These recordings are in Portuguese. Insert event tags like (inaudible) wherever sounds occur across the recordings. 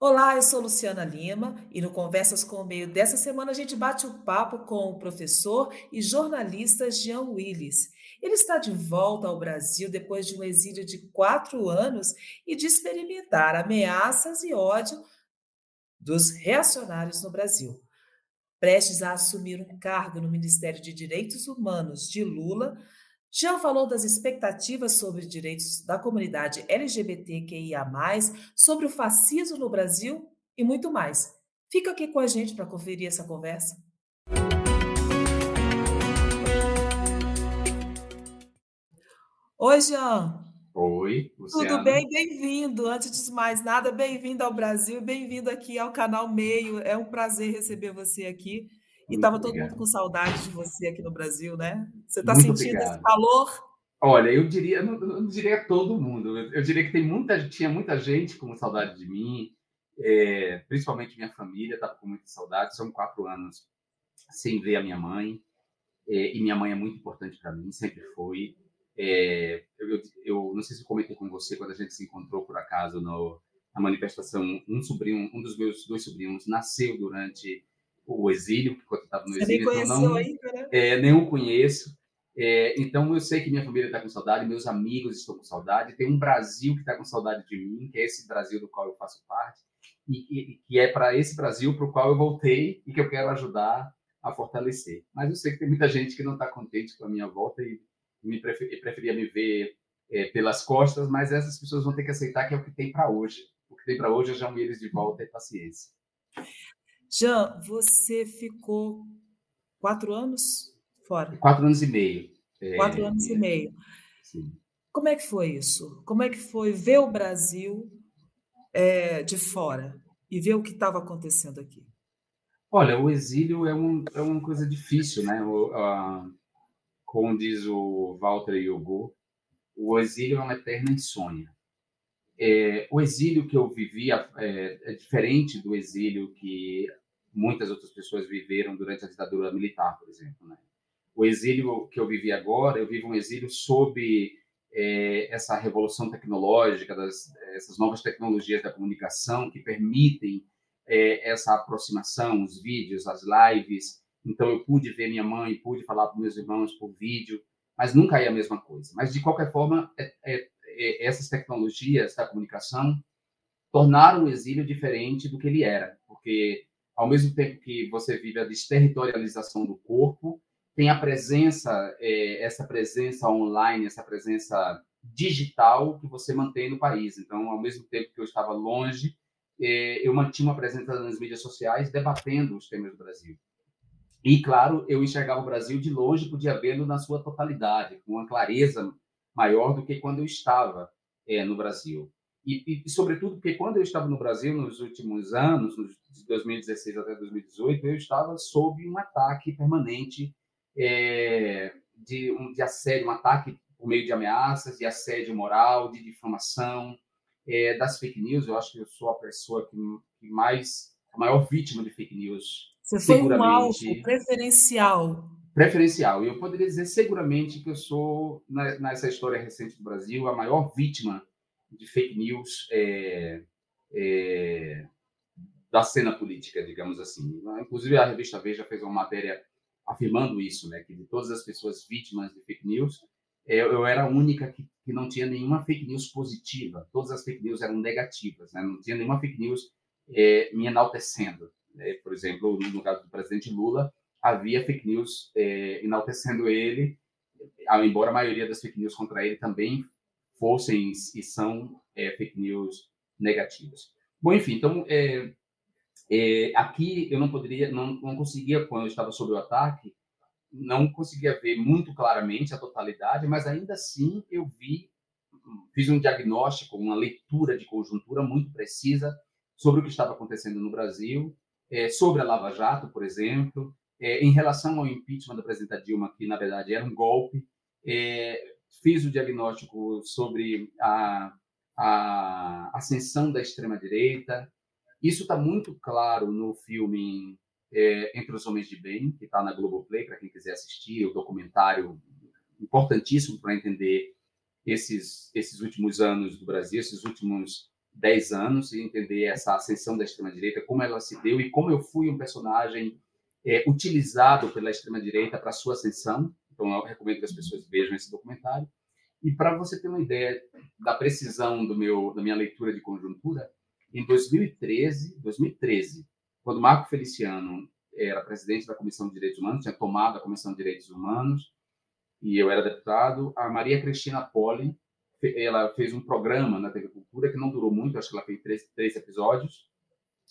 Olá, eu sou Luciana Lima e no Conversas com o Meio dessa semana a gente bate o papo com o professor e jornalista Jean Willis. Ele está de volta ao Brasil depois de um exílio de quatro anos e de experimentar ameaças e ódio dos reacionários no Brasil. Prestes a assumir um cargo no Ministério de Direitos Humanos de Lula, já falou das expectativas sobre direitos da comunidade LGBTQIA, sobre o fascismo no Brasil e muito mais. Fica aqui com a gente para conferir essa conversa. Oi, Jean. Oi, Luciana. Tudo bem? Bem-vindo. Antes de mais nada, bem-vindo ao Brasil, bem-vindo aqui ao canal Meio. É um prazer receber você aqui. E estava todo mundo com saudade de você aqui no Brasil, né? Você está sentindo obrigado. esse calor? Olha, eu diria, não, não diria todo mundo. Eu diria que tem muita, tinha muita gente com saudade de mim, é, principalmente minha família estava com muita saudade. São quatro anos sem ver a minha mãe, é, e minha mãe é muito importante para mim, sempre foi. É, eu, eu, não sei se eu comentei com você quando a gente se encontrou por acaso no, na manifestação. Um sobrinho, um dos meus dois sobrinhos, nasceu durante o exílio, enquanto estava no Você exílio. Você nem então conheceu ainda, né? É, o conheço. É, então eu sei que minha família está com saudade, meus amigos estão com saudade. Tem um Brasil que está com saudade de mim, que é esse Brasil do qual eu faço parte, e, e que é para esse Brasil para o qual eu voltei e que eu quero ajudar a fortalecer. Mas eu sei que tem muita gente que não está contente com a minha volta e, me prefer, preferia me ver é, pelas costas, mas essas pessoas vão ter que aceitar que é o que tem para hoje. O que tem para hoje é já eles de volta e paciência. Jean, você ficou quatro anos fora? Quatro anos e meio. É, quatro anos é, e meio. Sim. Como é que foi isso? Como é que foi ver o Brasil é, de fora e ver o que estava acontecendo aqui? Olha, o exílio é, um, é uma coisa difícil, né? O, como diz o Walter Yogo, o exílio é uma eterna insônia. É, o exílio que eu vivi é, é, diferente do exílio que muitas outras pessoas viveram durante a ditadura militar, por exemplo. Né? O exílio que eu vivi agora, eu vivo um exílio sob é, essa revolução tecnológica, das, essas novas tecnologias da comunicação que permitem é, essa aproximação, os vídeos, as lives. Então, eu pude ver minha mãe, pude falar com meus irmãos por vídeo, mas nunca é a mesma coisa. Mas, de qualquer forma, é, é essas tecnologias da comunicação tornaram o exílio diferente do que ele era, porque ao mesmo tempo que você vive a desterritorialização do corpo, tem a presença, é, essa presença online, essa presença digital que você mantém no país. Então, ao mesmo tempo que eu estava longe, é, eu mantinha uma presença nas mídias sociais debatendo os temas do Brasil. E, claro, eu enxergava o Brasil de longe, podia vê-lo na sua totalidade, com uma clareza maior do que quando eu estava é, no Brasil. E, e, sobretudo, porque quando eu estava no Brasil nos últimos anos, de 2016 até 2018, eu estava sob um ataque permanente é, de, um, de assédio, um ataque por meio de ameaças, de assédio moral, de difamação, é, das fake news. Eu acho que eu sou a pessoa que, que mais, a maior vítima de fake news. Você foi um alvo preferencial preferencial. E eu poderia dizer seguramente que eu sou, nessa história recente do Brasil, a maior vítima de fake news é, é, da cena política, digamos assim. Inclusive, a revista Veja fez uma matéria afirmando isso, né, que de todas as pessoas vítimas de fake news, é, eu era a única que, que não tinha nenhuma fake news positiva. Todas as fake news eram negativas, né? não tinha nenhuma fake news é, me enaltecendo. Né? Por exemplo, no caso do presidente Lula, havia fake news é, enaltecendo ele, embora a maioria das fake news contra ele também fossem e são é, fake news negativas. Bom, enfim, então é, é, aqui eu não poderia, não, não conseguia quando eu estava sob o ataque, não conseguia ver muito claramente a totalidade, mas ainda assim eu vi, fiz um diagnóstico, uma leitura de conjuntura muito precisa sobre o que estava acontecendo no Brasil, é, sobre a Lava Jato, por exemplo, é, em relação ao impeachment da presidenta Dilma, que na verdade era um golpe, é, fiz o diagnóstico sobre a, a ascensão da extrema-direita. Isso está muito claro no filme é, Entre os Homens de Bem, que está na Globoplay, para quem quiser assistir, o documentário importantíssimo para entender esses, esses últimos anos do Brasil, esses últimos 10 anos e entender essa ascensão da extrema-direita, como ela se deu e como eu fui um personagem é, utilizado pela extrema-direita para sua ascensão. Então, eu recomendo que as pessoas vejam esse documentário. E para você ter uma ideia da precisão do meu, da minha leitura de conjuntura, em 2013, 2013, quando Marco Feliciano era presidente da Comissão de Direitos Humanos, tinha tomado a Comissão de Direitos Humanos, e eu era deputado, a Maria Cristina Poli, ela fez um programa na TV Cultura que não durou muito, acho que ela fez três, três episódios,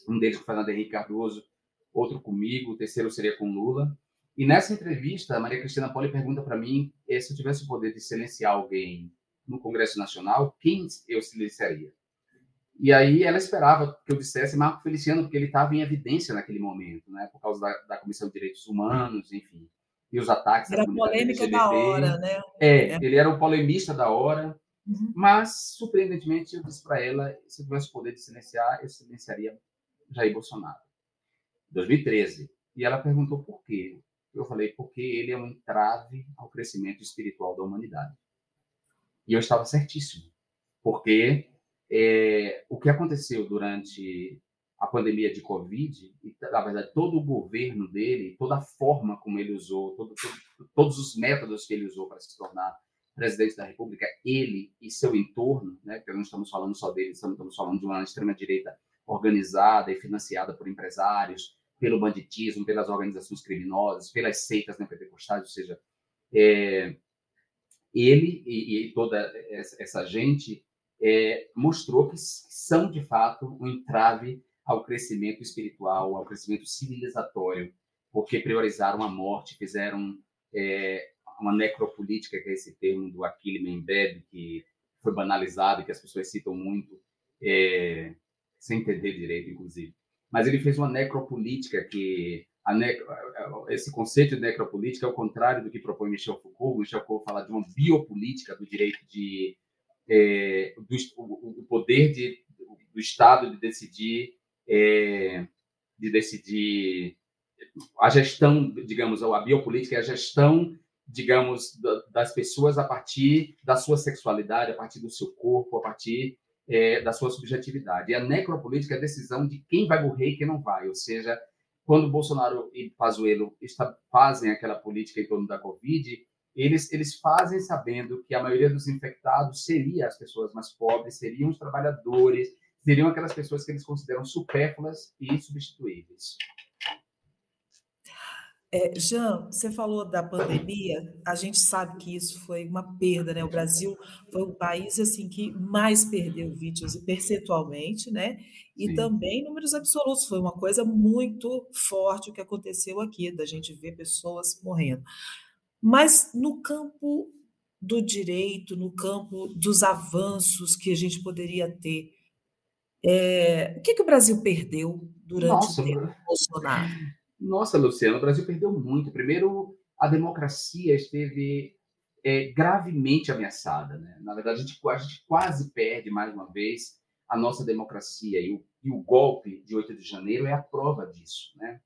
um deles com o Fernando Henrique Cardoso, outro comigo, o terceiro seria com Lula. E nessa entrevista, a Maria Cristina Poli pergunta para mim eh, se eu tivesse o poder de silenciar alguém no Congresso Nacional, quem eu silenciaria? E aí ela esperava que eu dissesse Marco Feliciano, porque ele estava em evidência naquele momento, né? Por causa da, da Comissão de Direitos Humanos, enfim, e os ataques era à polêmica LGBT. da hora, né? É, é, ele era o polemista da hora, uhum. mas surpreendentemente eu disse para ela, se eu tivesse o poder de silenciar, eu silenciaria Jair Bolsonaro. 2013. E ela perguntou por quê. Eu falei porque ele é um entrave ao crescimento espiritual da humanidade. E eu estava certíssimo, porque é, o que aconteceu durante a pandemia de Covid, e, na verdade, todo o governo dele, toda a forma como ele usou, todo, todo, todos os métodos que ele usou para se tornar presidente da República, ele e seu entorno, né, porque não estamos falando só dele, estamos falando de uma extrema-direita organizada e financiada por empresários, pelo banditismo, pelas organizações criminosas, pelas seitas neopentecostais, ou seja, é, ele e, e, toda essa gente é, mostrou que são, de fato, um entrave ao crescimento espiritual, ao crescimento civilizatório, porque priorizaram a morte, fizeram é, uma necropolítica, que é esse termo do Achille Mbembe, que foi banalizado, que as pessoas citam muito, é, sem entender direito, inclusive. Mas ele fez uma necropolítica que esse conceito de necropolítica é o contrário do que propõe Michel Foucault. Michel Foucault fala de uma biopolítica do direito de é, do, o, poder de, do Estado de decidir é, de decidir a gestão, digamos, a biopolítica é a gestão, digamos, das pessoas a partir da sua sexualidade, a partir do seu corpo, a partir é, da sua subjetividade. E a necropolítica é a decisão de quem vai morrer e quem não vai. Ou seja, quando Bolsonaro e Pazuello fazem aquela política em torno da Covid, eles, eles fazem sabendo que a maioria dos infectados seria as pessoas mais pobres, seriam os trabalhadores, seriam aquelas pessoas que eles consideram supérfluas e insubstituíveis. É, Jean, você falou da pandemia, a gente sabe que isso foi uma perda, né? O Brasil foi o país assim que mais perdeu vítimas percentualmente, né? E Sim. também números absolutos, foi uma coisa muito forte o que aconteceu aqui, da gente ver pessoas morrendo. Mas no campo do direito, no campo dos avanços que a gente poderia ter, é, o que, que o Brasil perdeu durante Nossa, o tempo Bolsonaro? Nossa, Luciano, o Brasil perdeu muito. Primeiro, a democracia esteve é, gravemente ameaçada. Né? Na verdade, a gente, a gente, quase perde mais uma vez a nossa democracia e o, e o, golpe de 8 de janeiro é a prova disso. Né?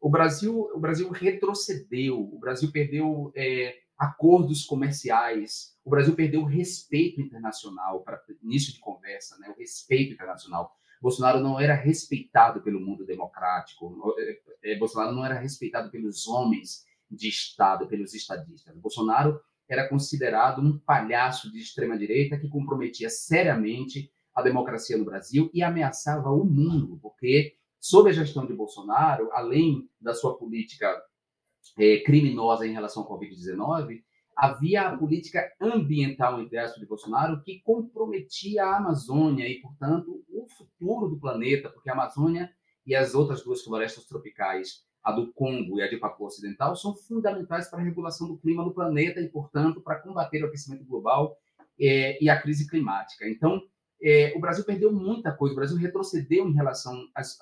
O Brasil, o Brasil retrocedeu, o Brasil perdeu é, acordos comerciais, o Brasil perdeu o respeito internacional para início de conversa, né? o respeito internacional. Bolsonaro não era respeitado pelo mundo democrático, é, é, Bolsonaro não era respeitado pelos homens de Estado, pelos estadistas. Bolsonaro era considerado um palhaço de extrema-direita que comprometia seriamente a democracia no Brasil e ameaçava o mundo, porque, sob a gestão de Bolsonaro, além da sua política criminosa em relação ao Covid-19, havia a política ambiental, entre aspas, de Bolsonaro, que comprometia a Amazônia e, portanto, o futuro do planeta, porque a Amazônia e as outras duas florestas tropicais, a do Congo e a de Papua Ocidental, são fundamentais para a regulação do clima no planeta e, portanto, para combater o aquecimento global é, e a crise climática. Então, é, o Brasil perdeu muita coisa, o Brasil retrocedeu em relação às,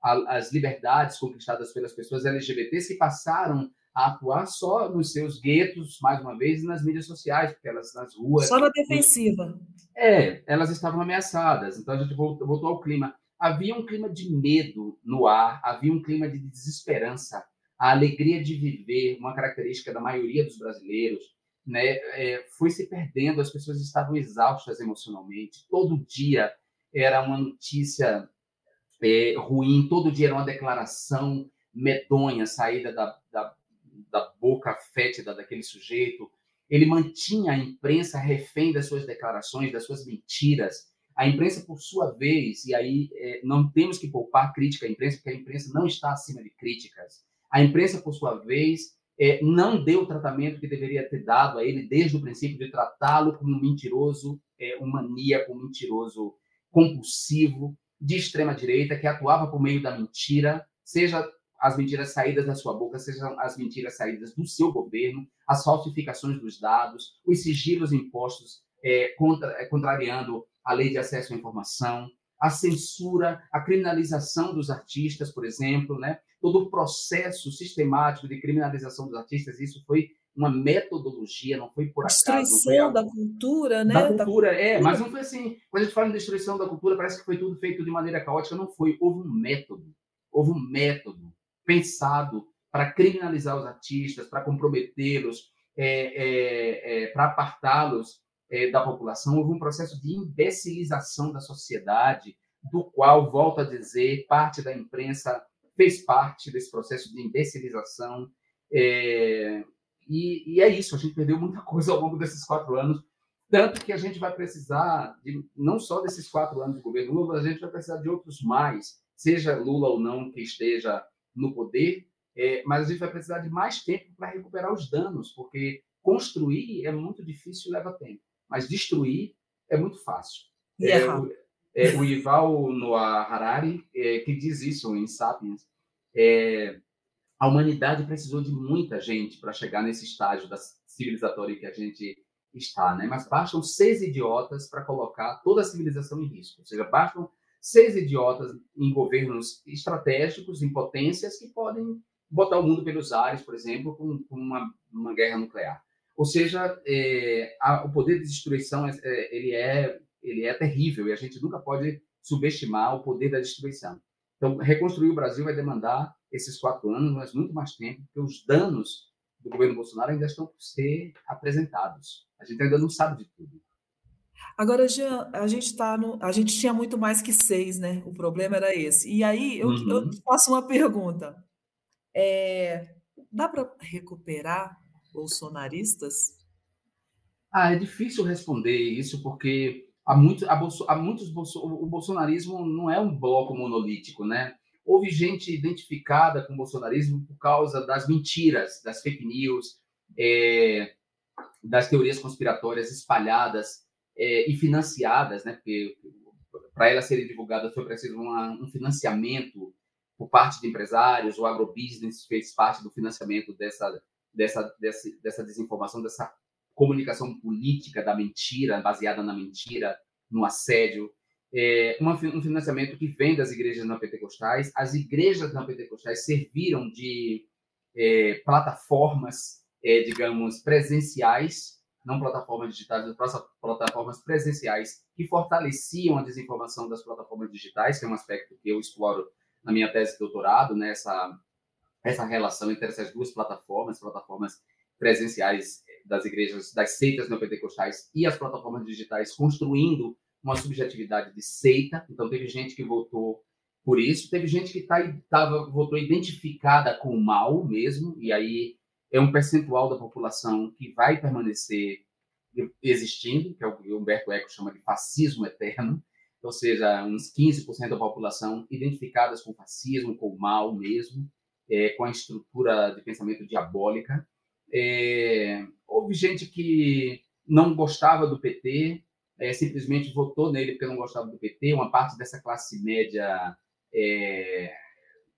às liberdades conquistadas pelas pessoas LGBTs que passaram a atuar só nos seus guetos, mais uma vez, nas mídias sociais, porque elas nas ruas. Só na defensiva. É, elas estavam ameaçadas. Então a gente voltou, voltou ao clima. Havia um clima de medo no ar, havia um clima de desesperança. A alegria de viver, uma característica da maioria dos brasileiros, né, é, foi se perdendo. As pessoas estavam exaustas emocionalmente. Todo dia era uma notícia é, ruim, todo dia era uma declaração medonha saída da, da, boca fétida daquele sujeito. Ele mantinha a imprensa refém das suas declarações, das suas mentiras. A imprensa, por sua vez, e aí é, não temos que poupar crítica à imprensa, porque a imprensa não está acima de críticas. A imprensa, por sua vez, é, não deu o tratamento que deveria ter dado a ele desde o princípio de tratá-lo como um mentiroso, é, um maníaco, um mentiroso compulsivo de extrema direita que atuava por meio da mentira, seja as mentiras saídas da sua boca, sejam as mentiras saídas do seu governo, as falsificações dos dados, os sigilos impostos é, contra, é, contrariando a lei de acesso à informação, a censura, a criminalização dos artistas, por exemplo, né? todo o processo sistemático de criminalização dos artistas, isso foi uma metodologia, não foi por acaso. Destruição da cultura, né? Da cultura, é, mas não foi assim. Quando a gente fala em destruição da cultura, parece que foi tudo feito de maneira caótica. Não foi. Houve um método. Houve um método pensado para criminalizar os artistas, para comprometê-los, é, é, é, para apartá-los é, da população. Houve um processo de imbecilização da sociedade, do qual, volto a dizer, parte da imprensa fez parte desse processo de imbecilização. É, e, e, é isso, a gente perdeu muita (laughs) coisa ao longo desses quatro anos, tanto que a gente vai precisar, de, não só desses quatro anos de governo Lula, a gente vai precisar de outros mais, seja Lula ou não que esteja no poder, é, mas a gente vai precisar de mais tempo para recuperar os danos, porque construir é muito difícil e leva tempo, mas destruir é muito fácil. É, o, é, o Ival Noah Harari, é, que diz isso em Sapiens, é, a humanidade precisou de muita gente para chegar nesse estágio da civilizatória que a gente está, né? Mas bastam seis idiotas para colocar toda a civilização em risco. Ou seja, bastam seis idiotas em governos estratégicos, em potências que podem botar o mundo pelos ares, por exemplo, com, com uma, uma, guerra nuclear. Ou seja, é, a, o poder de destruição é, é, ele é ele é terrível e a gente nunca pode subestimar o poder da destruição. Então, reconstruir o Brasil vai demandar esses quatro anos, mas muito mais tempo, porque os danos do governo Bolsonaro ainda estão por ser apresentados. A gente ainda não sabe de tudo. Agora, Jean, a gente tá no, a gente tinha muito mais que seis, né? O problema era esse. E aí eu, uhum. eu faço uma pergunta: é, dá para recuperar bolsonaristas? Ah, é difícil responder isso porque há, muito, há, há muitos o bolsonarismo não é um bloco monolítico, né? houve gente identificada com o bolsonarismo por causa das mentiras, das fake news, é, das teorias conspiratórias espalhadas é, e financiadas, né? Porque para elas serem divulgadas foi preciso uma, um financiamento por parte de empresários, o agrobusiness fez parte do financiamento dessa, dessa, dessa, dessa desinformação, dessa comunicação política da mentira, baseada na mentira, no assédio é, uma, um financiamento que vem das igrejas não pentecostais. As igrejas não pentecostais serviram de é, plataformas, é, digamos, presenciais, não plataformas digitais, mas plataformas presenciais que fortaleciam a desinformação das plataformas digitais, que é um aspecto que eu exploro na minha tese de doutorado, né, essa, essa relação entre essas duas plataformas, plataformas presenciais das igrejas, das seitas neopentecostais e as plataformas digitais, construindo uma subjetividade de seita, então teve gente que votou por isso, teve gente que tá, tava, votou identificada com o mal mesmo, e aí é um percentual da população que vai permanecer existindo, que é o que Humberto Eco chama de fascismo eterno, ou seja, uns 15% da população identificadas com fascismo, com o mal mesmo, é, com a estrutura de pensamento diabólica. É, houve gente que não gostava do PT, é, simplesmente votou nele porque não gostava do PT, uma parte dessa classe média é,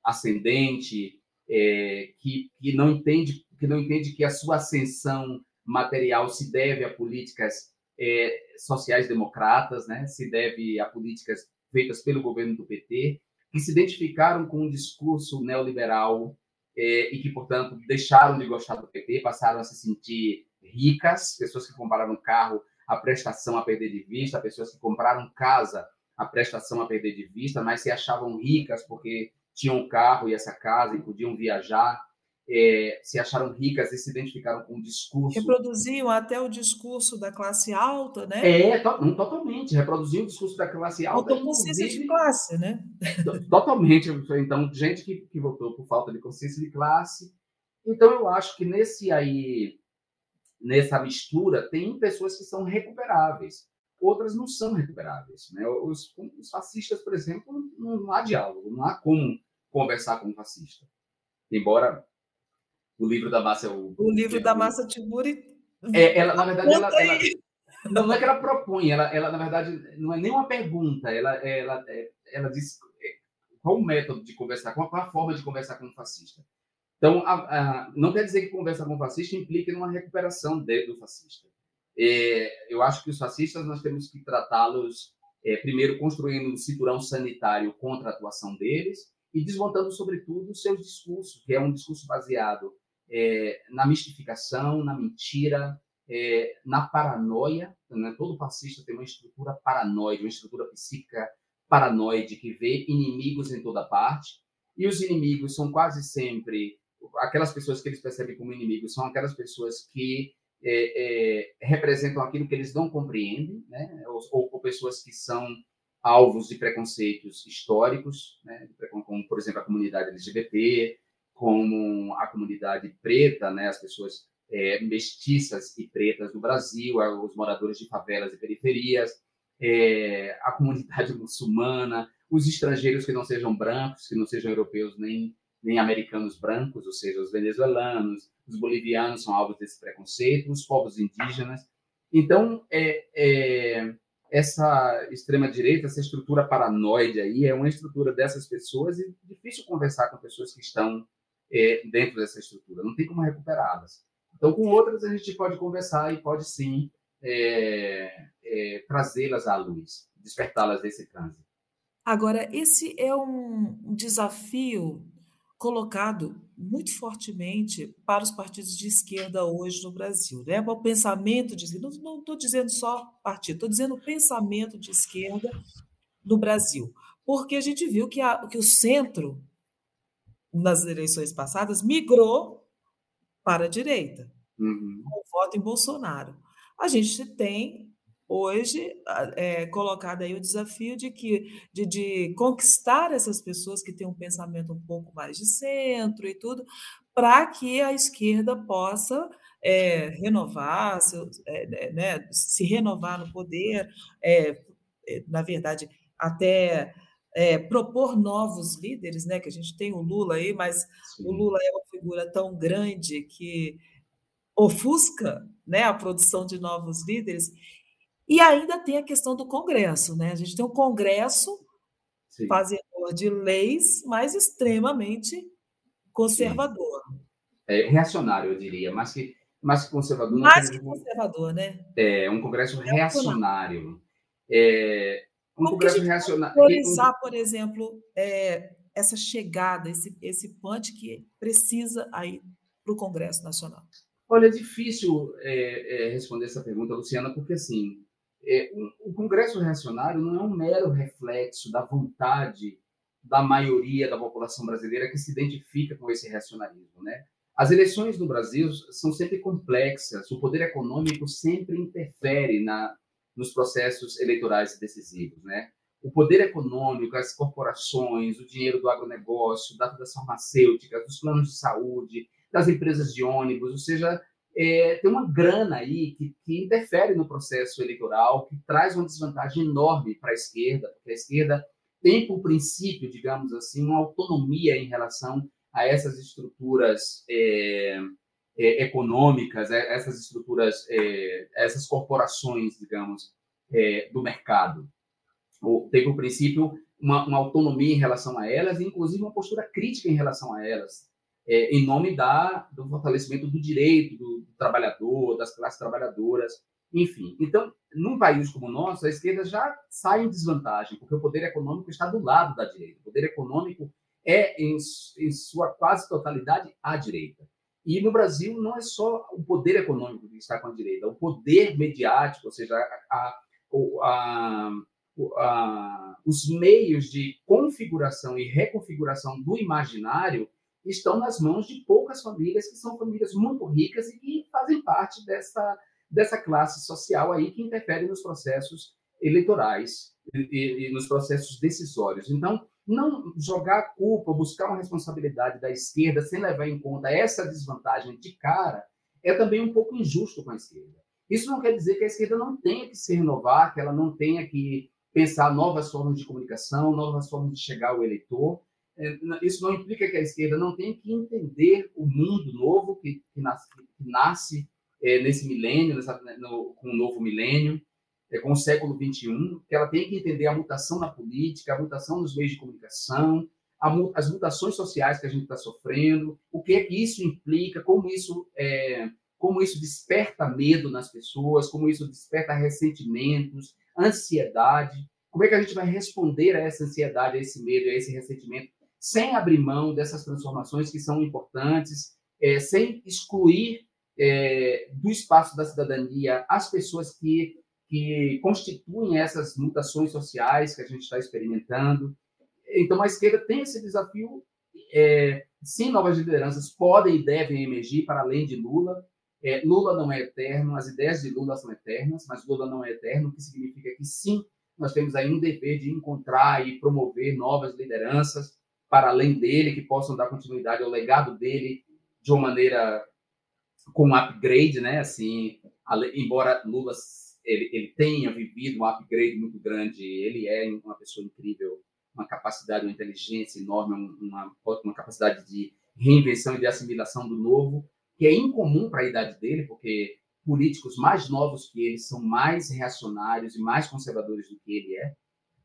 ascendente é, que, que não entende que não entende que a sua ascensão material se deve a políticas é, sociais democratas, né? se deve a políticas feitas pelo governo do PT, que se identificaram com um discurso neoliberal é, e que, portanto, deixaram de gostar do PT, passaram a se sentir ricas, pessoas que compraram carro a prestação a perder de vista, pessoas que compraram casa, a prestação a perder de vista, mas se achavam ricas porque tinham carro e essa casa e podiam viajar. É, se acharam ricas e se identificaram com o discurso. Reproduziam até o discurso da classe alta, né? É, to, não, totalmente. Reproduziam o discurso da classe alta. Autoconsciência de classe, né? Totalmente. Então, gente que, que votou por falta de consciência de classe. Então, eu acho que nesse aí, nessa mistura, tem pessoas que são recuperáveis, outras não são recuperáveis. Né? Os, os fascistas, por exemplo, não, não há diálogo, não há como conversar com um fascista. Embora o livro da Massa. O, o livro da Massa Tiburi. É, ela, na verdade, ela, ela, não, é que ela propõe, ela, ela, na verdade, não é nem uma pergunta, ela, ela, ela diz é, qual o método de conversar, qual a forma de conversar com um fascista. Então, a, a, não quer dizer que conversar com um fascista implique numa recuperação de, do fascista. É, eu acho que os fascistas nós temos que tratá-los, é, primeiro, construindo um cinturão sanitário contra a atuação deles e desmontando, sobretudo, seus discursos, que é um discurso baseado é, na mistificação, na mentira, é, na paranoia. Né? Todo fascista tem uma estrutura paranoide, uma estrutura psíquica paranoide que vê inimigos em toda parte. E os inimigos são quase sempre aquelas pessoas que eles percebem como inimigos, são aquelas pessoas que é, é representam aquilo que eles não compreendem, né? ou, ou pessoas que são alvos de preconceitos históricos, né? como, por exemplo, a comunidade LGBT, como a comunidade preta, né, as pessoas é, mestiças e pretas do Brasil, os moradores de favelas e periferias, é, a comunidade (laughs) muçulmana, os estrangeiros que não sejam brancos, que não sejam europeus nem, nem americanos brancos, ou seja, os venezuelanos, os bolivianos são alvos desse preconceito, os povos indígenas. Então, é, é essa extrema-direita, essa estrutura paranoide aí, é uma estrutura dessas pessoas e difícil conversar com pessoas que estão é, dentro dessa estrutura, não tem como recuperá-las. Então, com outras, a gente pode conversar e pode sim é, é, trazê-las à luz, despertá-las desse trânsito. Agora, esse é um desafio colocado muito fortemente para os partidos de esquerda hoje no Brasil. Né? O pensamento de esquerda, não estou dizendo só partido, estou dizendo o pensamento de esquerda no Brasil. Porque a gente viu que, a, que o centro nas eleições passadas, migrou para a direita, uhum. com o voto em Bolsonaro. A gente tem hoje é, colocado aí o desafio de que de, de, conquistar essas pessoas que têm um pensamento um pouco mais de centro e tudo, para que a esquerda possa é, renovar, seu, é, né, se renovar no poder, é, é, na verdade, até é, propor novos líderes, né? Que a gente tem o Lula aí, mas Sim. o Lula é uma figura tão grande que ofusca né, a produção de novos líderes. E ainda tem a questão do Congresso, né? A gente tem um Congresso Sim. fazedor de leis, mas extremamente conservador. É, reacionário, eu diria, mas que, mais que conservador. Mais que conservador, né? É, um Congresso reacionário. É, um Como Congresso reacionário. Priorizar, por exemplo, é, essa chegada, esse, esse punch que precisa aí para o Congresso Nacional? Olha, é difícil é, é, responder essa pergunta, Luciana, porque assim, é, um, o Congresso Reacionário não é um mero reflexo da vontade da maioria da população brasileira que se identifica com esse reacionarismo, né? As eleições no Brasil são sempre complexas, o poder econômico sempre interfere na, nos processos eleitorais decisivos, né? O poder econômico, as corporações, o dinheiro do agronegócio, das farmacêuticas, dos planos de saúde, das empresas de ônibus, ou seja, é, tem uma grana aí que, que, interfere no processo eleitoral, que traz uma desvantagem enorme para a esquerda, porque a esquerda tem, por princípio, digamos assim, uma autonomia em relação a essas estruturas é, é, econômicas, é, essas estruturas, é, essas corporações, digamos, é, do mercado. Tem, por princípio, uma, uma, autonomia em relação a elas, e inclusive uma postura crítica em relação a elas, é, em nome da, do fortalecimento do direito do, do trabalhador, das classes trabalhadoras, enfim. Então, num país como o nosso, a esquerda já sai em desvantagem, porque o poder econômico está do lado da direita. O poder econômico é, em, em sua quase totalidade, à direita. E no Brasil não é só o poder econômico que está com a direita, o poder mediático, ou seja, a, a, a, os meios de configuração e reconfiguração do imaginário estão nas mãos de poucas famílias, que são famílias muito ricas e que fazem parte dessa, dessa classe social aí que interfere nos processos eleitorais e, e nos processos decisórios. Então, não jogar culpa, buscar uma responsabilidade da esquerda sem levar em conta essa desvantagem de cara, é também um pouco injusto com a esquerda. Isso não quer dizer que a esquerda não tenha que se renovar, que ela não tenha que pensar novas formas de comunicação, novas formas de chegar ao eleitor. É, isso não implica que a esquerda não tenha que entender o mundo novo que, que nasce, que nasce é, nesse milênio, nessa, no, com o novo milênio, é, com o século XXI, que ela tem que entender a mutação na política, a mutação nos meios de comunicação, a, as mutações sociais que a gente está sofrendo, o que é que isso implica, como isso é, como isso desperta medo nas pessoas, como isso desperta ressentimentos, ansiedade. Como é que a gente vai responder a essa ansiedade, a esse medo, a esse ressentimento, sem abrir mão dessas transformações que são importantes, é, sem excluir é, do espaço da cidadania as pessoas que, que constituem essas mutações sociais que a gente está experimentando. Então, a esquerda tem esse desafio. É, sim, novas lideranças podem e devem emergir para além de Lula, é, Lula não é eterno, as ideias de Lula são eternas, mas Lula não é eterno, o que significa que sim, nós temos aí um dever de encontrar e promover novas lideranças para além dele, que possam dar continuidade ao legado dele de uma maneira com um upgrade, né? Assim, embora Lula ele, ele tenha vivido um upgrade muito grande, ele é uma pessoa incrível, uma capacidade, uma inteligência enorme, uma, uma capacidade de reinvenção e de assimilação do novo, que é incomum para a idade dele, porque políticos mais novos que ele são mais reacionários e mais conservadores do que ele é.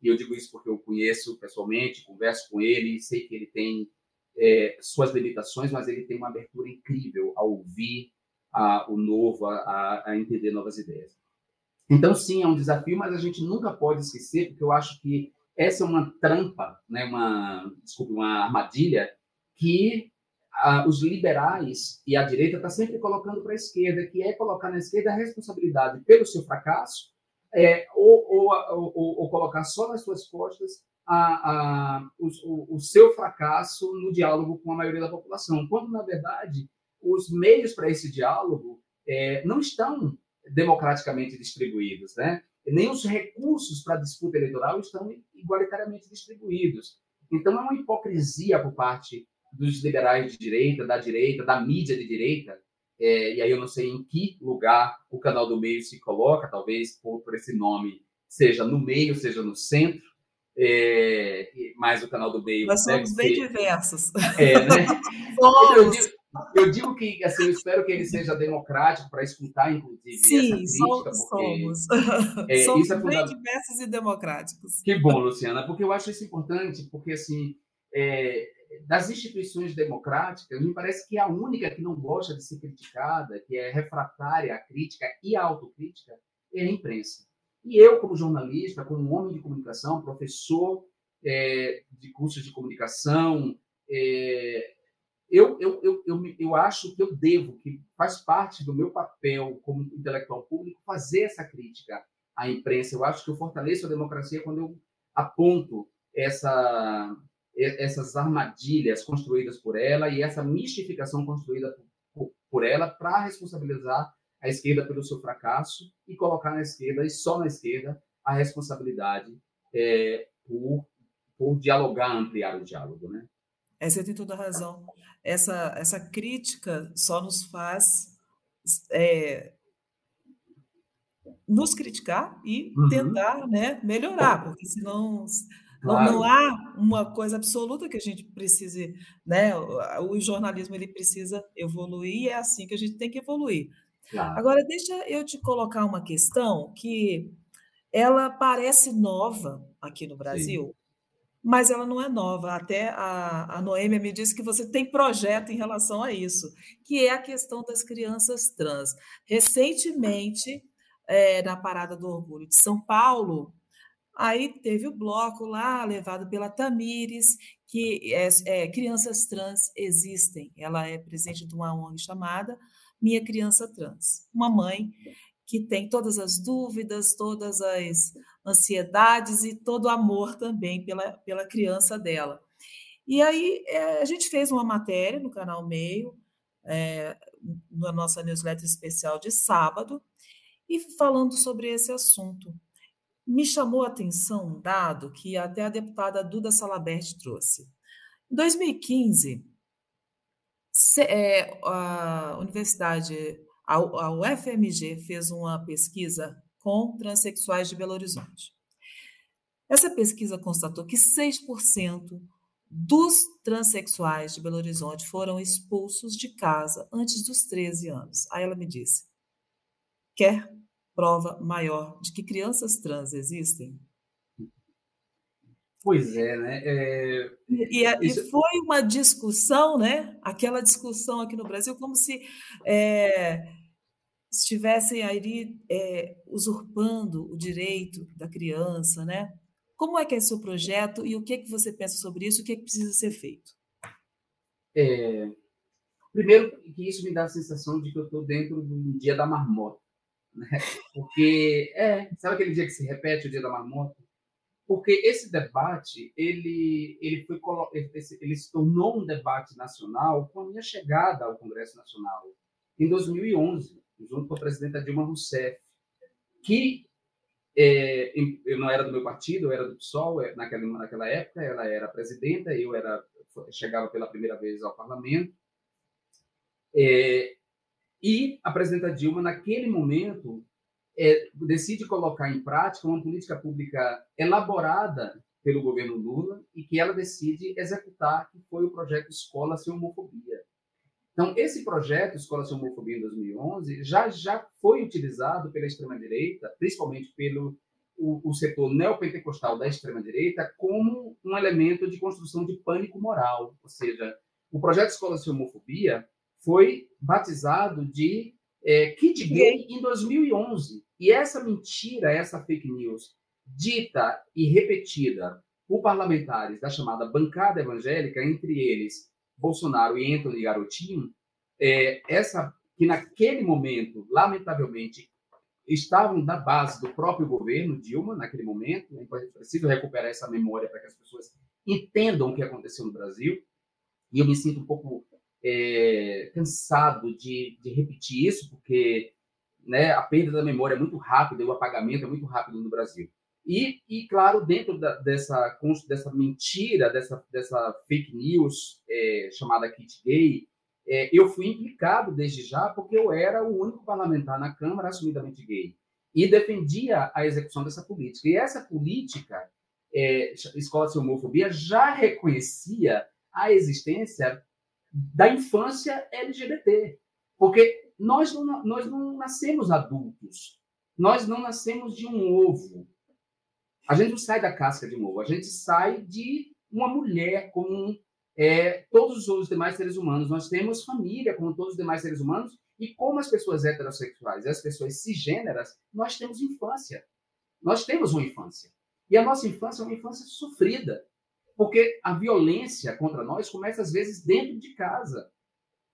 E eu digo isso porque eu conheço pessoalmente, converso com ele, sei que ele tem é, suas limitações, mas ele tem uma abertura incrível a ouvir a, o novo, a, a, entender novas ideias. Então, sim, é um desafio, mas a gente nunca pode esquecer, porque eu acho que essa é uma trampa, né, uma, desculpe, uma armadilha que os liberais e a direita está sempre colocando para a esquerda, que é colocar na esquerda a responsabilidade pelo seu fracasso, é, ou, ou, ou, ou, colocar só nas suas costas a, a, o, o, seu fracasso no diálogo com a maioria da população, quando, na verdade, os meios para esse diálogo é, não estão democraticamente distribuídos, né? nem os recursos para a disputa eleitoral estão igualitariamente distribuídos. Então, é uma hipocrisia por parte dos liberais de direita, da direita, da mídia de direita, é, e aí eu não sei em que lugar o canal do meio se coloca, talvez por, por esse nome seja no meio, seja no centro, é, mas o canal do meio. Nós somos bem ser... diversos. É, né? (laughs) digo, eu, digo, que assim, eu espero que ele seja democrático para escutar, inclusive. Sim, crítica, somos. Porque, é, somos é (laughs) bem diversos e democráticos. Que bom, Luciana, porque eu acho isso importante, porque assim. É, das instituições democráticas, me parece que a única que não gosta de ser criticada, que é refratária à crítica e à autocrítica, é a imprensa. E eu, como jornalista, como homem de comunicação, professor é, de cursos de comunicação, é, eu, eu, eu, eu, eu acho que eu devo, que faz parte do meu papel como intelectual público, fazer essa crítica à imprensa. Eu acho que eu fortaleço a democracia quando eu aponto essa essas armadilhas construídas por ela e essa mistificação construída por, por ela para responsabilizar a esquerda pelo seu fracasso e colocar na esquerda, e só na esquerda, a responsabilidade é, por, por dialogar, ampliar o diálogo. Né? É, você tem toda a razão. Essa, essa crítica só nos faz é, nos criticar e uhum. tentar né, melhorar, porque senão Claro. Não, há uma coisa absoluta que a gente precise, né? O, jornalismo ele precisa evoluir e é assim que a gente tem que evoluir. Claro. Agora, deixa eu te colocar uma questão que ela parece nova aqui no Brasil, Sim. Mas ela não é nova. Até a, a Noêmia me disse que você tem projeto em relação a isso, que é a questão das crianças trans. Recentemente, é, na Parada do Orgulho de São Paulo, Aí teve o bloco lá, levado pela Tamires, que é, é, Crianças Trans Existem. Ela é presidente de uma ONG chamada Minha Criança Trans. Uma mãe que tem todas as dúvidas, todas as ansiedades e todo o amor também pela, pela criança dela. E aí é, a gente fez uma matéria no canal Meio, é, na nossa newsletter especial de sábado, e falando sobre esse assunto. Me chamou a atenção um dado que até a deputada Duda Salabert trouxe. Em 2015, é, a Universidade, a UFMG, fez uma pesquisa com transexuais de Belo Horizonte. Essa pesquisa constatou que 6% dos transexuais de Belo Horizonte foram expulsos de casa antes dos 13 anos. Aí ela me disse: quer prova maior de que crianças trans existem? Pois é, né? É... E, e, Isso... e, foi uma discussão, né? Aquela discussão aqui no Brasil, como se é, estivessem aí é, usurpando o direito da criança, né? Como é que é seu projeto e o que, é que você pensa sobre isso? O que, é que precisa ser feito? É, primeiro, que isso me dá a sensação de que eu estou dentro do dia da marmota. Né? Porque, é, sabe aquele dia que se repete o dia da marmota? Porque esse debate, ele, ele, foi, ele se tornou um debate nacional com a minha chegada ao Congresso Nacional, em 2011, junto com a presidenta Dilma Rousseff, que é, eu não era do meu partido, eu era do PSOL é, naquela, naquela época, ela era presidenta, eu era chegava pela primeira vez ao parlamento. É, e a presidenta Dilma, naquele momento, é, decide colocar em prática uma política pública elaborada pelo governo Lula e que ela decide executar, que foi o projeto Escola Sem Homofobia. Então, esse projeto, Escola Sem Homofobia, em 2011, já, já foi utilizado pela extrema-direita, principalmente pelo o, o setor neopentecostal da extrema-direita, como um elemento de construção de pânico moral. Ou seja, o projeto Escola Sem Homofobia foi batizado de é, Kit Gay em 2011. E essa mentira, essa fake news, dita e repetida por parlamentares da chamada bancada evangélica, entre eles Bolsonaro e Anthony Garotinho, é, essa que naquele momento, lamentavelmente, estavam na base do próprio governo Dilma, naquele momento, é preciso recuperar essa memória para que as pessoas entendam o que aconteceu no Brasil, e eu me sinto um pouco é, cansado de, de, repetir isso, porque né, a perda da memória é muito rápida o apagamento é muito rápido no Brasil. E, e claro, dentro da, dessa, dessa mentira, dessa, dessa fake news é, chamada kit gay, é, eu fui implicado desde já porque eu era o único parlamentar na Câmara assumidamente gay e defendia a execução dessa política. E essa política, é, Escola Sem Homofobia, já reconhecia a existência da infância LGBT, porque nós não, nós não nascemos adultos, nós não nascemos de um ovo, a gente não sai da casca de novo, a gente sai de uma mulher como é, todos os demais seres humanos. Nós temos família como todos os demais seres humanos. E como as pessoas heterossexuais e as pessoas cisgêneras, nós temos infância. Nós temos uma infância. E a nossa infância é uma infância sofrida, porque a violência contra nós começa às vezes dentro de casa,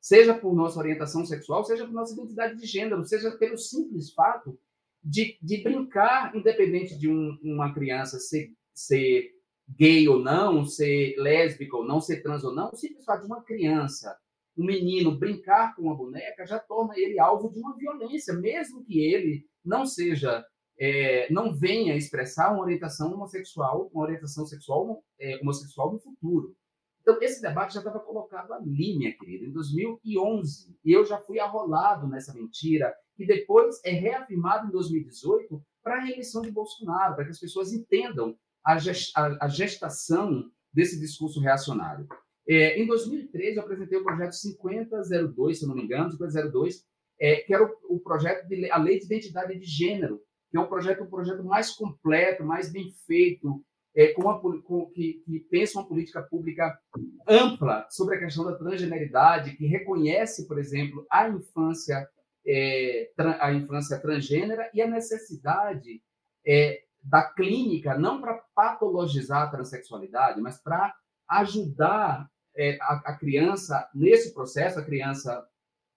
seja por nossa orientação sexual, seja por nossa identidade de gênero, seja pelo simples fato de, de brincar, independente de um, uma criança ser, ser gay ou não, ser lésbica ou não, ser trans ou não, o simples fato de uma criança, um menino brincar com uma boneca já torna ele alvo de uma violência, mesmo que ele não seja, é, não venha expressar uma orientação homossexual, uma orientação sexual é, homossexual no futuro. Então, esse debate já estava colocado ali, minha querida, em 2011. E eu já fui arrolado nessa mentira, que depois é reafirmado em 2018 para a reeleição de Bolsonaro, para que as pessoas entendam a, gestação desse discurso reacionário. É, em 2013, eu apresentei o projeto 5002, se não me engano, 5002, é, que era o, o projeto de a Lei de Identidade de Gênero, que é um projeto, um projeto mais completo, mais bem feito, é, com uma, com, que, que, pensa uma política pública ampla sobre a questão da transgeneridade, que reconhece, por exemplo, a infância, é, a infância transgênera e a necessidade é, da clínica, não para patologizar a transexualidade, mas para ajudar é, a, a, criança nesse processo, a criança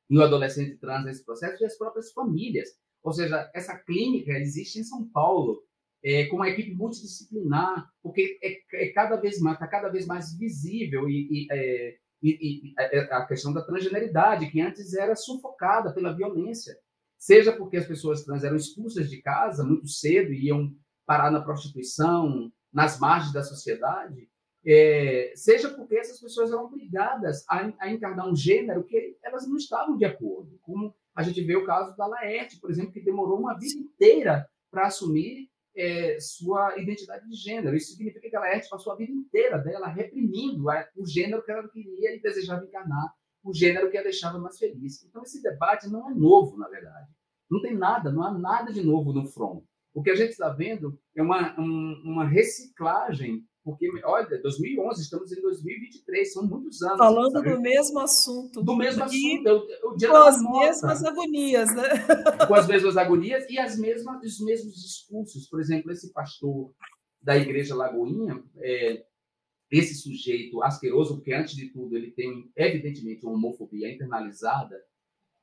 e o adolescente trans nesse processo, e as próprias famílias. Ou seja, essa clínica existe em São Paulo, é, com uma equipe multidisciplinar, porque é, é cada vez mais, está cada vez mais visível e, e, é, e, e, é, a questão da transgeneridade, que antes era sufocada pela violência, seja porque as pessoas trans eram expulsas de casa muito cedo e iam parar na prostituição, nas margens da sociedade, é, seja porque essas pessoas eram obrigadas a, a, encarnar um gênero que elas não estavam de acordo. Como a gente vê o caso da Laerte, por exemplo, que demorou uma vida inteira para assumir é, sua identidade de gênero. Isso significa que a Laerte passou a vida inteira dela reprimindo o gênero que ela queria e desejava encarnar, o gênero que a deixava mais feliz. Então, esse debate não é novo, na verdade. Não tem nada, não há nada de novo no front. O que a gente está vendo é uma, um, uma reciclagem porque, olha, 2011, estamos em 2023, são muitos anos. Falando sabe? do mesmo assunto. Do mesmo assunto. O dia com as morta, mesmas agonias, né? Com as mesmas agonias e as mesmas, os mesmos discursos. Por exemplo, esse pastor da Igreja Lagoinha, é, esse sujeito asqueroso, porque antes de tudo ele tem, evidentemente, uma homofobia internalizada,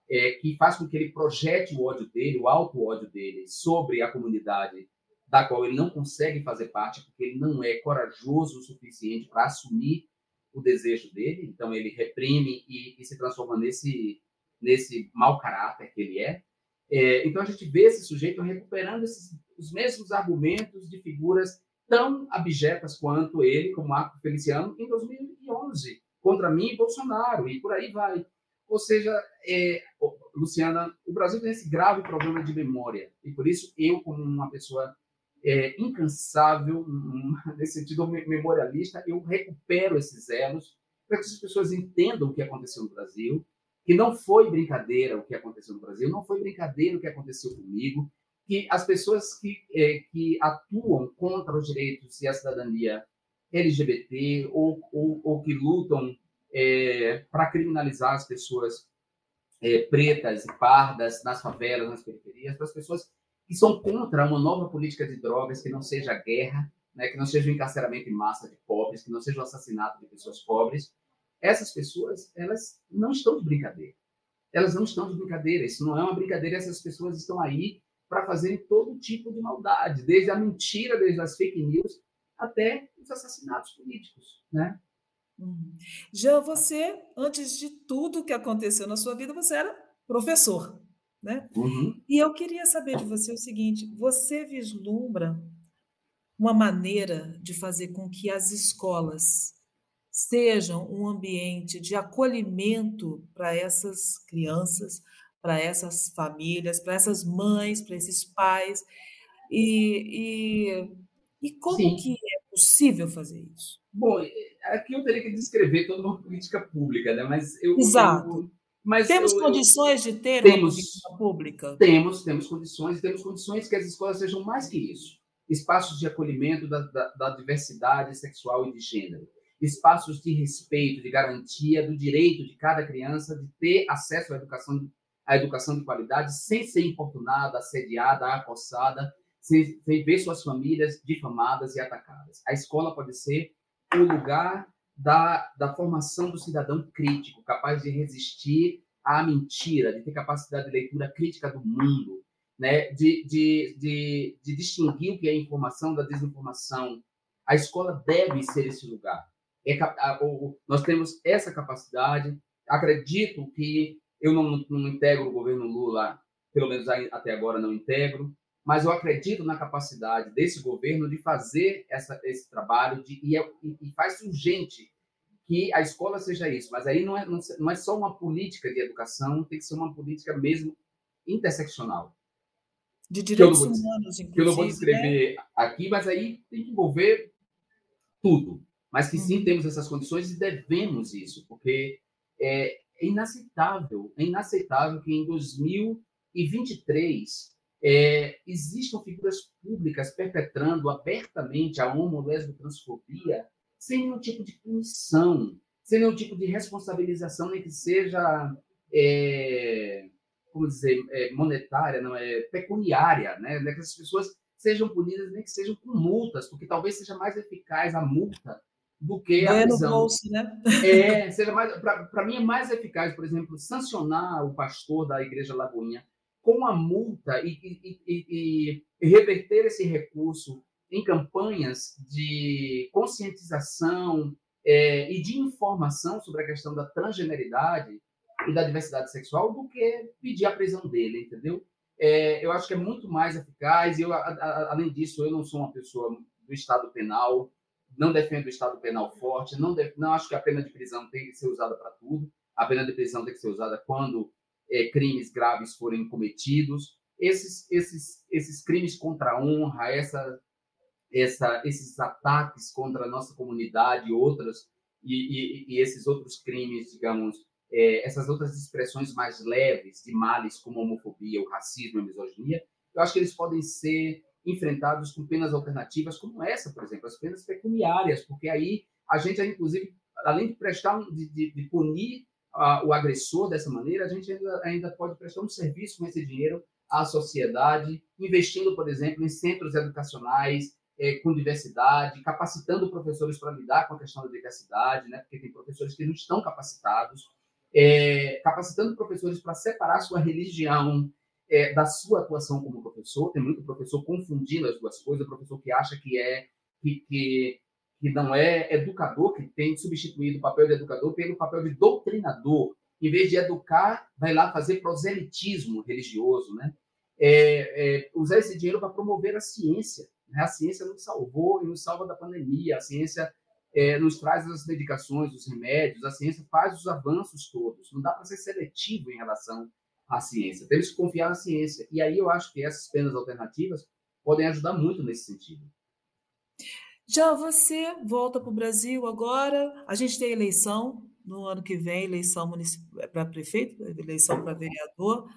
é, que faz com que ele projete o ódio dele, o alto ódio dele, sobre a comunidade da qual ele não consegue fazer parte porque ele não é corajoso o suficiente para assumir o desejo dele, então ele reprime e, e, se transforma nesse nesse mau caráter que ele é. é. então a gente vê esse sujeito recuperando esses, os mesmos argumentos de figuras tão abjetas quanto ele, como Marco Feliciano, em 2011, contra mim e Bolsonaro, e por aí vai. Ou seja, é, Luciana, o Brasil tem esse grave problema de memória, e por isso eu, como uma pessoa é, incansável, (laughs) nesse sentido memorialista, eu recupero esses elos para que as pessoas entendam o que aconteceu no Brasil, que não foi brincadeira o que aconteceu no Brasil, não foi brincadeira o que aconteceu comigo, que as pessoas que, é, que atuam contra os direitos e a cidadania LGBT ou, ou, ou que lutam é, para criminalizar as pessoas é, pretas e pardas nas favelas, nas periferias, para as pessoas que são contra uma nova política de drogas que não seja guerra, né, que não seja o encarceramento em massa de pobres, que não seja o assassinato de pessoas pobres. Essas pessoas, elas não estão de brincadeira. Elas não estão de brincadeira. Isso não é uma brincadeira. Essas pessoas estão aí para fazerem todo tipo de maldade, desde a mentira, desde as fake news, até os assassinatos políticos, né? Uhum. Já você, antes de tudo que aconteceu na sua vida, você era professor. Né? Uhum. E eu queria saber de você o seguinte: você vislumbra uma maneira de fazer com que as escolas sejam um ambiente de acolhimento para essas crianças, para essas famílias, para essas mães, para esses pais? E, e, e como Sim. que é possível fazer isso? Bom, aqui eu teria que descrever toda uma política pública, né? mas eu, Exato. eu mas temos eu, condições de ter temos, uma política pública? Temos, temos condições, temos condições que as escolas sejam mais que isso. Espaços de acolhimento da, da, da diversidade sexual e de gênero. Espaços de respeito, de garantia do direito de cada criança de ter acesso à educação, à educação de qualidade sem ser importunada, assediada, acossada, sem, sem ver suas famílias difamadas e atacadas. A escola pode ser o lugar da, da formação do cidadão crítico, capaz de resistir à mentira, de ter capacidade de leitura crítica do mundo, né? de, de, de, de distinguir o que é informação da desinformação. A escola deve ser esse lugar. É, nós temos essa capacidade. Acredito que eu não, não integro o governo Lula, pelo menos até agora não integro, mas eu acredito na capacidade desse governo de fazer essa, esse trabalho de, e, é, e faz urgente que a escola seja isso. Mas aí não é, não é só uma política de educação, tem que ser uma política mesmo interseccional. De direitos vou, humanos, inclusive. Que eu não vou descrever né? aqui, mas aí tem que envolver tudo. Mas que sim, uhum. temos essas condições e devemos isso, porque é, é inaceitável, é inaceitável que em 2023 é, existam figuras públicas perpetrando abertamente a homo, transfobia sem nenhum tipo de punição, sem nenhum tipo de responsabilização, nem que seja, é, como dizer, é, monetária, não é pecuniária, né? Que as pessoas sejam punidas, nem que sejam com multas, porque talvez seja mais eficaz a multa do que a prisão. no bolso, né? É, seja mais, para mim é mais eficaz, por exemplo, sancionar o pastor da igreja Lagoinha com a multa e, e, e, e reverter esse recurso em campanhas de conscientização é, e de informação sobre a questão da transgeneridade e da diversidade sexual do que pedir a prisão dele, entendeu? É, eu acho que é muito mais eficaz. Eu, a, a, além disso, eu não sou uma pessoa do Estado penal, não defendo o Estado penal forte, não, def, não acho que a pena de prisão tem que ser usada para tudo. A pena de prisão tem que ser usada quando é, crimes graves forem cometidos. Esses, esses, esses crimes contra a honra, essa, essa, esses ataques contra a nossa comunidade e outras e, e, e esses outros crimes, digamos, é, essas outras expressões mais leves de males como a homofobia, o racismo, a misoginia, eu acho que eles podem ser enfrentados com penas alternativas como essa, por exemplo, as penas pecuniárias, porque aí a gente, inclusive, além de prestar, de, de, de punir uh, o agressor dessa maneira, a gente ainda, ainda pode prestar um serviço com esse dinheiro à sociedade, investindo, por exemplo, em centros educacionais é, com diversidade, capacitando professores para lidar com a questão da diversidade, né? porque tem professores que não estão capacitados, é, capacitando professores para separar sua religião é, da sua atuação como professor. Tem muito professor confundindo as duas coisas, professor que acha que é que, que, que não é educador, que tem substituído o papel de educador pelo papel de doutrinador. Em vez de educar, vai lá fazer proselitismo religioso, né? É, é, usar esse dinheiro para promover a ciência. Né? A ciência nos salvou e nos salva da pandemia. A ciência é, nos traz as medicações, os remédios, a ciência faz os avanços todos. Não dá para ser seletivo em relação à ciência. Temos que confiar na ciência. E aí eu acho que essas penas alternativas podem ajudar muito nesse sentido. Já você volta para o Brasil agora. A gente tem eleição no ano que vem, eleição para prefeito, eleição para vereador.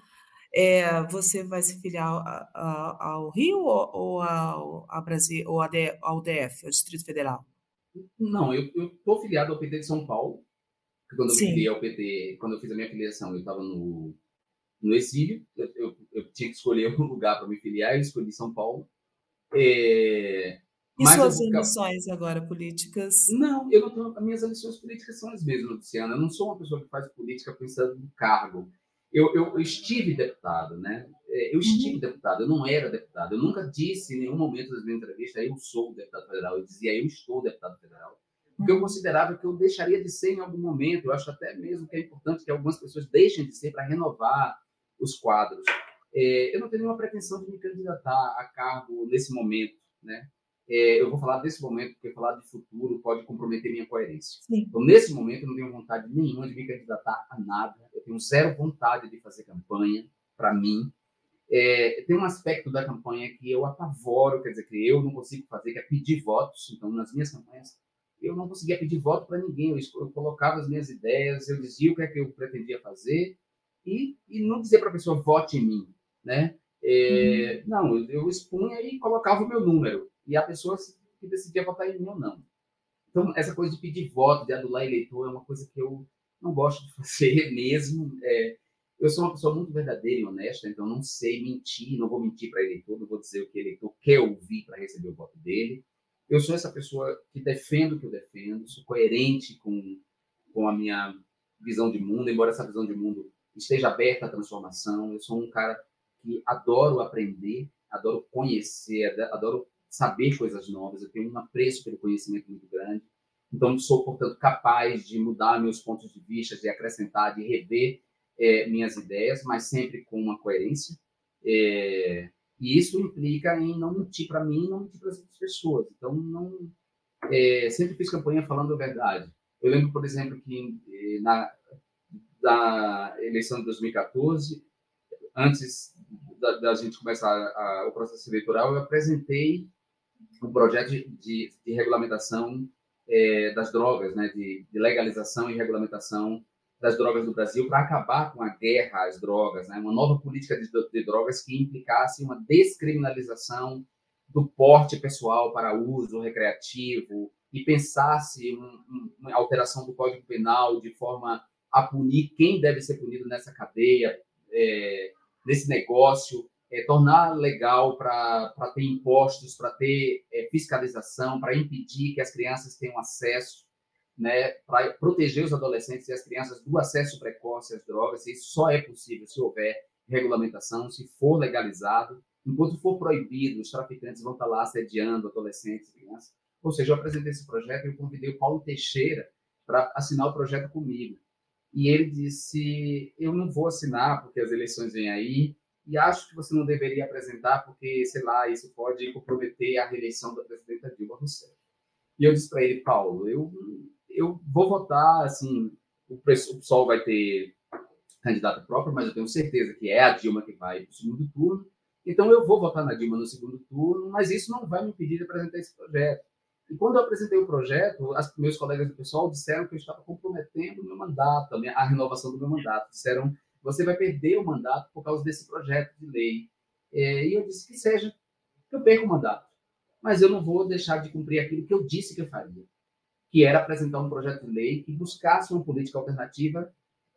É, você vai se filiar ao, ao Rio ou, ou ao, ao Brasil ou ao DF, ao Distrito Federal? Não, eu estou filiado ao PT de São Paulo. Quando eu filiei ao PT, quando eu fiz a minha filiação, eu estava no, no exílio. Eu, eu, eu, tinha que escolher (laughs) um lugar para me filiar, eu escolhi São Paulo. É, e suas eu, ambições agora políticas? Não, eu não tenho, as minhas ambições políticas são as mesmas, Luciana. Eu não sou uma pessoa que faz política pensando no cargo. Eu, eu, eu estive deputado, né? É, eu estive uhum. deputado, eu não era deputado. Eu nunca disse em nenhum momento das minhas entrevistas eu sou deputado federal. Eu dizia eu estou deputado federal. Porque eu uhum. considerava que eu deixaria de ser em algum momento. Eu acho até mesmo que é importante que algumas pessoas deixem de ser para renovar os quadros. É, eu não tenho nenhuma pretensão de me candidatar a cargo nesse momento, né? É, eu vou falar desse momento, porque falar de futuro pode comprometer minha coerência. Sim. Então, nesse momento, eu não tenho vontade nenhuma de me candidatar a nada. Eu tenho zero vontade de fazer campanha para mim. É, tem um aspecto da campanha que eu apavoro, quer dizer, que eu não consigo fazer, que é pedir votos. Então, nas minhas campanhas, eu não conseguia pedir voto para ninguém. Eu, eu, colocava as minhas ideias, eu dizia o que é que eu pretendia fazer e, e não dizer para a pessoa vote em mim, né? É, hum. Não, eu, eu expunha e colocava o meu número e a pessoa que decidia votar em mim ou não. Então, essa coisa de pedir voto, de adular eleitor, é uma coisa que eu não gosto de (laughs) fazer mesmo. É, eu sou uma pessoa muito verdadeira e honesta, então não sei mentir, não vou mentir para eleitor, não vou dizer o que eleitor quer ouvir para receber o voto dele. Eu sou essa pessoa que defendo o que eu defendo, sou coerente com, com a minha visão de mundo, embora essa visão de mundo esteja aberta à transformação. Eu sou um cara que adoro aprender, adoro conhecer, adoro saber coisas novas, eu tenho um apreço pelo conhecimento muito grande. Então, sou, portanto, capaz de mudar meus pontos de vista, de acrescentar, de rever é, minhas ideias, mas sempre com uma coerência. É, e isso implica em não mentir para mim não mentir para as outras pessoas. Então, não, é, sempre fiz campanha falando a verdade. Eu lembro, por exemplo, que eh, na da eleição de 2014, antes da, da gente começar a, a, o processo eleitoral, eu apresentei um projeto de, de, de regulamentação é, das drogas, né, de, de, legalização e regulamentação das drogas no Brasil para acabar com a guerra às drogas, né, uma nova política de, drogas que implicasse uma descriminalização do porte pessoal para uso recreativo e pensasse um, uma alteração do Código Penal de forma a punir quem deve ser punido nessa cadeia, é, nesse negócio, é, tornar legal para ter impostos, para ter é, fiscalização, para impedir que as crianças tenham acesso, né, para proteger os adolescentes e as crianças do acesso precoce às drogas. Isso só é possível se houver regulamentação, se for legalizado, enquanto for proibido, os traficantes vão estar lá assediando adolescentes e crianças. Ou seja, eu apresentei esse projeto e eu convidei o Paulo Teixeira para assinar o projeto comigo. E ele disse: Eu não vou assinar porque as eleições vêm aí, e acho que você não deveria apresentar porque, sei lá, isso pode comprometer a reeleição da presidenta Dilma Rousseff. E eu disse para ele: Paulo, eu, eu vou votar, assim, o PSOL vai ter candidato próprio, mas eu tenho certeza que é a Dilma que vai para o segundo turno. Então eu vou votar na Dilma no segundo turno, mas isso não vai me impedir de apresentar esse projeto. E quando eu apresentei o projeto, as, meus colegas do pessoal disseram que eu estava comprometendo o meu mandato, a, minha, a renovação do meu mandato. Disseram, você vai perder o mandato por causa desse projeto de lei. É, e eu disse que seja, eu perca o mandato. Mas eu não vou deixar de cumprir aquilo que eu disse que eu faria, que era apresentar um projeto de lei que buscasse uma política alternativa,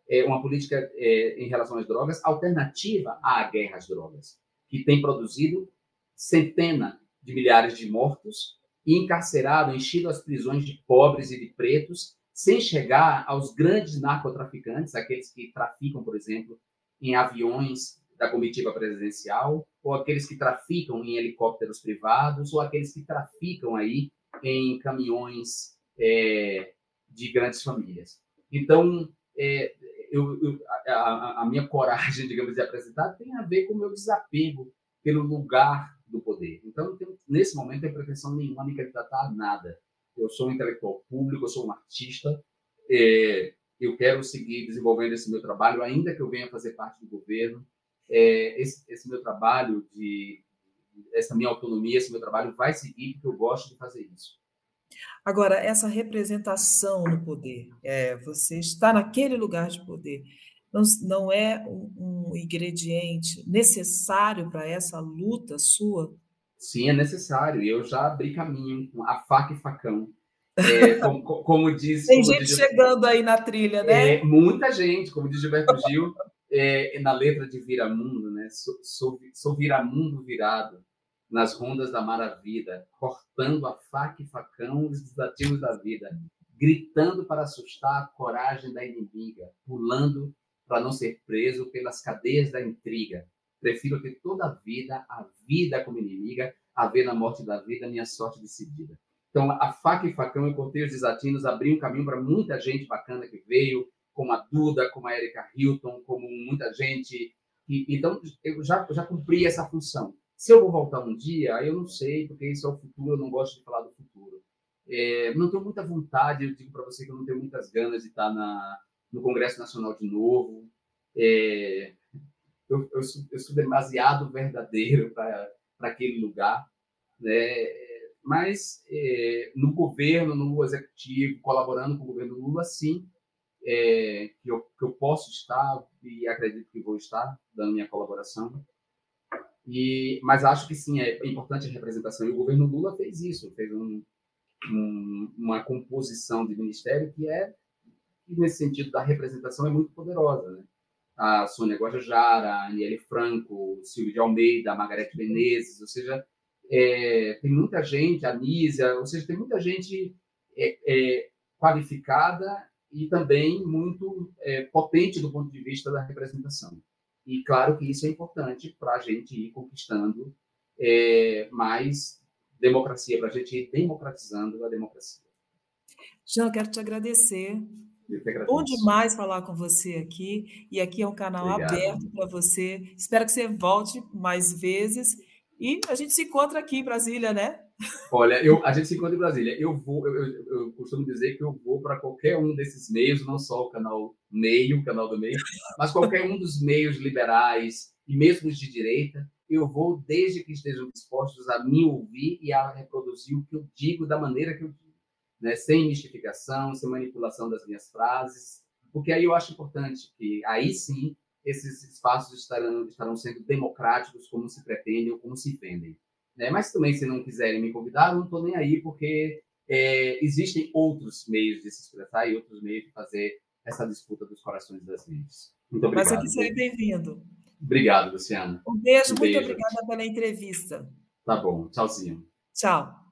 é, uma política é, em relação às drogas, alternativa à guerra às drogas, que tem produzido centenas de milhares de mortos e encarcerado, enchido as prisões de pobres e de pretos, sem chegar aos grandes narcotraficantes, aqueles que traficam, por exemplo, em aviões da comitiva presidencial, ou aqueles que traficam em helicópteros privados, ou aqueles que traficam aí em caminhões é, de grandes famílias. Então, é, eu, eu, a, a, minha coragem, (laughs) digamos, de apresentar tem a ver com o meu desapego pelo lugar do poder. Então, nesse momento, não tenho pretensão nenhuma de candidatar a nada. Eu sou um intelectual público, eu sou um artista, é, eu quero seguir desenvolvendo esse meu trabalho, ainda que eu venha fazer parte do governo. É, esse, esse, meu trabalho, de essa minha autonomia, esse meu trabalho vai seguir, porque eu gosto de fazer isso. Agora, essa representação no poder, é, você está naquele lugar de poder, não, não é um, um ingrediente necessário para essa luta sua? Sim, é necessário. E eu já abri caminho com a faca e facão. É, como, como, diz. Tem como gente diz, chegando aí na trilha, né? É, muita gente, como diz Gilberto Gil, é, na letra de Viramundo, né? Sou, sou, sou viramundo virado nas rondas da maravilha, cortando a faca e facão os desativos da vida, gritando para assustar a coragem da inimiga, pulando para não ser preso pelas cadeias da intriga. Prefiro ter toda a vida, a vida como inimiga, a ver na morte da vida minha sorte decidida. Então, a faca e facão e cortei os desatinos abriu um caminho para muita gente bacana que veio, como a Duda, como a Erika Hilton, como muita gente. E, então, eu já, eu já cumpri essa função. Se eu vou voltar um dia, eu não sei, porque isso é o futuro, eu não gosto de falar do futuro. É, não tenho muita vontade, eu digo para você que eu não tenho muitas ganas de estar na, no Congresso Nacional de novo. É, eu, eu, sou, eu, sou, demasiado verdadeiro para aquele lugar, né? mas é, no governo, no executivo, colaborando com o governo Lula, sim, é, que, eu, que eu posso estar e acredito que vou estar dando minha colaboração. E, mas acho que sim, é importante a representação. E o governo Lula fez isso, fez um, um, uma composição de ministério que é nesse sentido da representação é muito poderosa. Né? A Sônia Guajajara, a Aniele Franco, o Silvio de Almeida, a Margarete Menezes, ou seja, é, tem muita gente, a Nízia, ou seja, tem muita gente é, é, qualificada e também muito é, potente do ponto de vista da representação. E claro que isso é importante para a gente ir conquistando é, mais democracia, para a gente ir democratizando a democracia. Jean, quero te agradecer Bom demais falar com você aqui. E aqui é um canal Obrigado. aberto para você. Espero que você volte mais vezes. E a gente se encontra aqui em Brasília, né? Olha, eu, a gente se encontra em Brasília. Eu vou, eu, eu, eu costumo dizer que eu vou para qualquer um desses meios, não só o canal Meio, o canal do Meio, mas qualquer um dos meios liberais e mesmo os de direita. Eu vou desde que estejam dispostos a me ouvir e a reproduzir o que eu digo da maneira que eu digo né, sem mistificação, sem manipulação das minhas frases, porque aí eu acho importante que aí sim esses espaços estarão, estarão sendo democráticos como se pretendem ou como se vendem. Né? Mas também, se não quiserem me convidar, não estou nem aí, porque é, existem outros meios de se expressar e outros meios de fazer essa disputa dos corações das mentes. Muito obrigado. Mas aqui seja bem-vindo. Obrigado, Luciana. Um beijo, um muito beijo. obrigada pela entrevista. Tá bom, tchauzinho. Tchau.